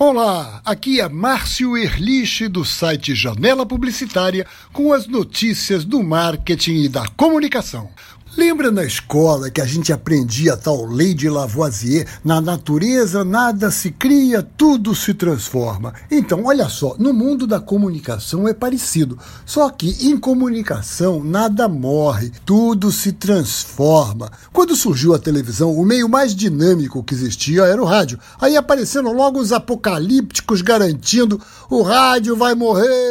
Olá, aqui é Márcio Erlich do site Janela Publicitária com as notícias do marketing e da comunicação. Lembra na escola que a gente aprendia a tal lei de Lavoisier? Na natureza nada se cria, tudo se transforma. Então, olha só, no mundo da comunicação é parecido. Só que em comunicação nada morre, tudo se transforma. Quando surgiu a televisão, o meio mais dinâmico que existia era o rádio. Aí apareceram logo os apocalípticos garantindo o rádio vai morrer.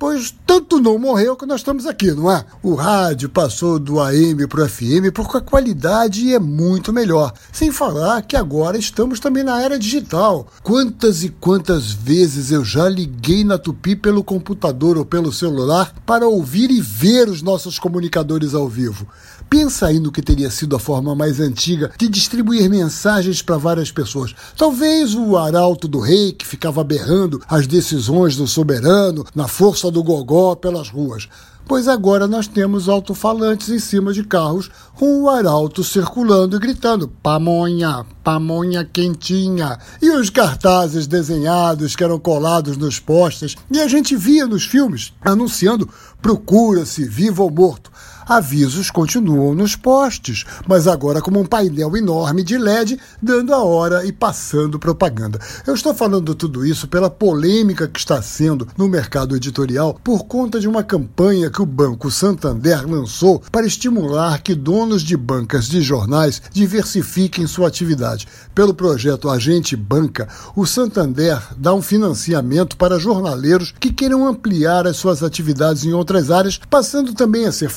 Pois tanto não morreu que nós estamos aqui, não é? O rádio passou do AM para o FM porque a qualidade é muito melhor. Sem falar que agora estamos também na era digital. Quantas e quantas vezes eu já liguei na Tupi pelo computador ou pelo celular para ouvir e ver os nossos comunicadores ao vivo. Pensa aí no que teria sido a forma mais antiga de distribuir mensagens para várias pessoas. Talvez o arauto do rei que ficava berrando as decisões do soberano na força do gogó pelas ruas pois agora nós temos alto-falantes em cima de carros com o arauto circulando e gritando pamonha, pamonha quentinha. E os cartazes desenhados que eram colados nos postes e a gente via nos filmes anunciando procura-se vivo ou morto avisos continuam nos postes, mas agora como um painel enorme de LED dando a hora e passando propaganda. Eu estou falando tudo isso pela polêmica que está sendo no mercado editorial por conta de uma campanha que o Banco Santander lançou para estimular que donos de bancas de jornais diversifiquem sua atividade. Pelo projeto Agente Banca, o Santander dá um financiamento para jornaleiros que queiram ampliar as suas atividades em outras áreas, passando também a ser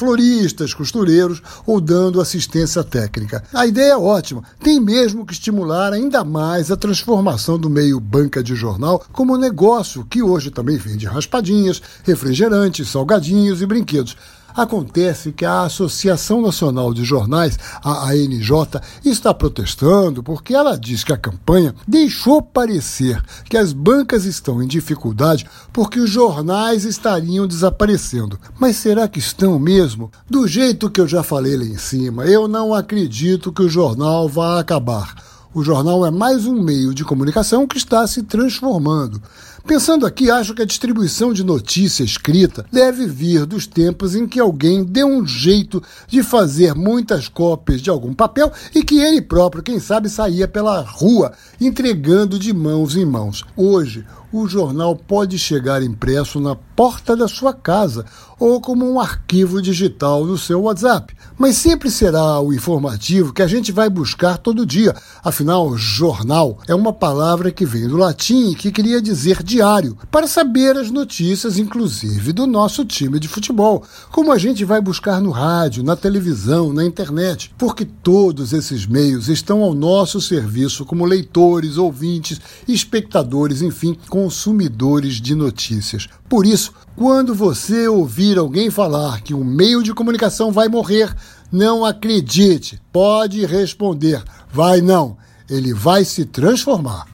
costureiros ou dando assistência técnica. A ideia é ótima, tem mesmo que estimular ainda mais a transformação do meio banca de jornal como negócio, que hoje também vende raspadinhas, refrigerantes, salgadinhos e brinquedos. Acontece que a Associação Nacional de Jornais, a ANJ, está protestando porque ela diz que a campanha deixou parecer que as bancas estão em dificuldade porque os jornais estariam desaparecendo. Mas será que estão mesmo? Do jeito que eu já falei lá em cima, eu não acredito que o jornal vá acabar. O jornal é mais um meio de comunicação que está se transformando. Pensando aqui, acho que a distribuição de notícia escrita deve vir dos tempos em que alguém deu um jeito de fazer muitas cópias de algum papel e que ele próprio, quem sabe, saía pela rua entregando de mãos em mãos. Hoje, o jornal pode chegar impresso na porta da sua casa ou como um arquivo digital no seu WhatsApp. Mas sempre será o informativo que a gente vai buscar todo dia. Afinal, jornal é uma palavra que vem do latim e que queria dizer diário, para saber as notícias, inclusive do nosso time de futebol, como a gente vai buscar no rádio, na televisão, na internet, porque todos esses meios estão ao nosso serviço como leitores, ouvintes, espectadores, enfim, consumidores de notícias. Por isso, quando você ouvir alguém falar que um meio de comunicação vai morrer, não acredite. Pode responder: vai não. Ele vai se transformar.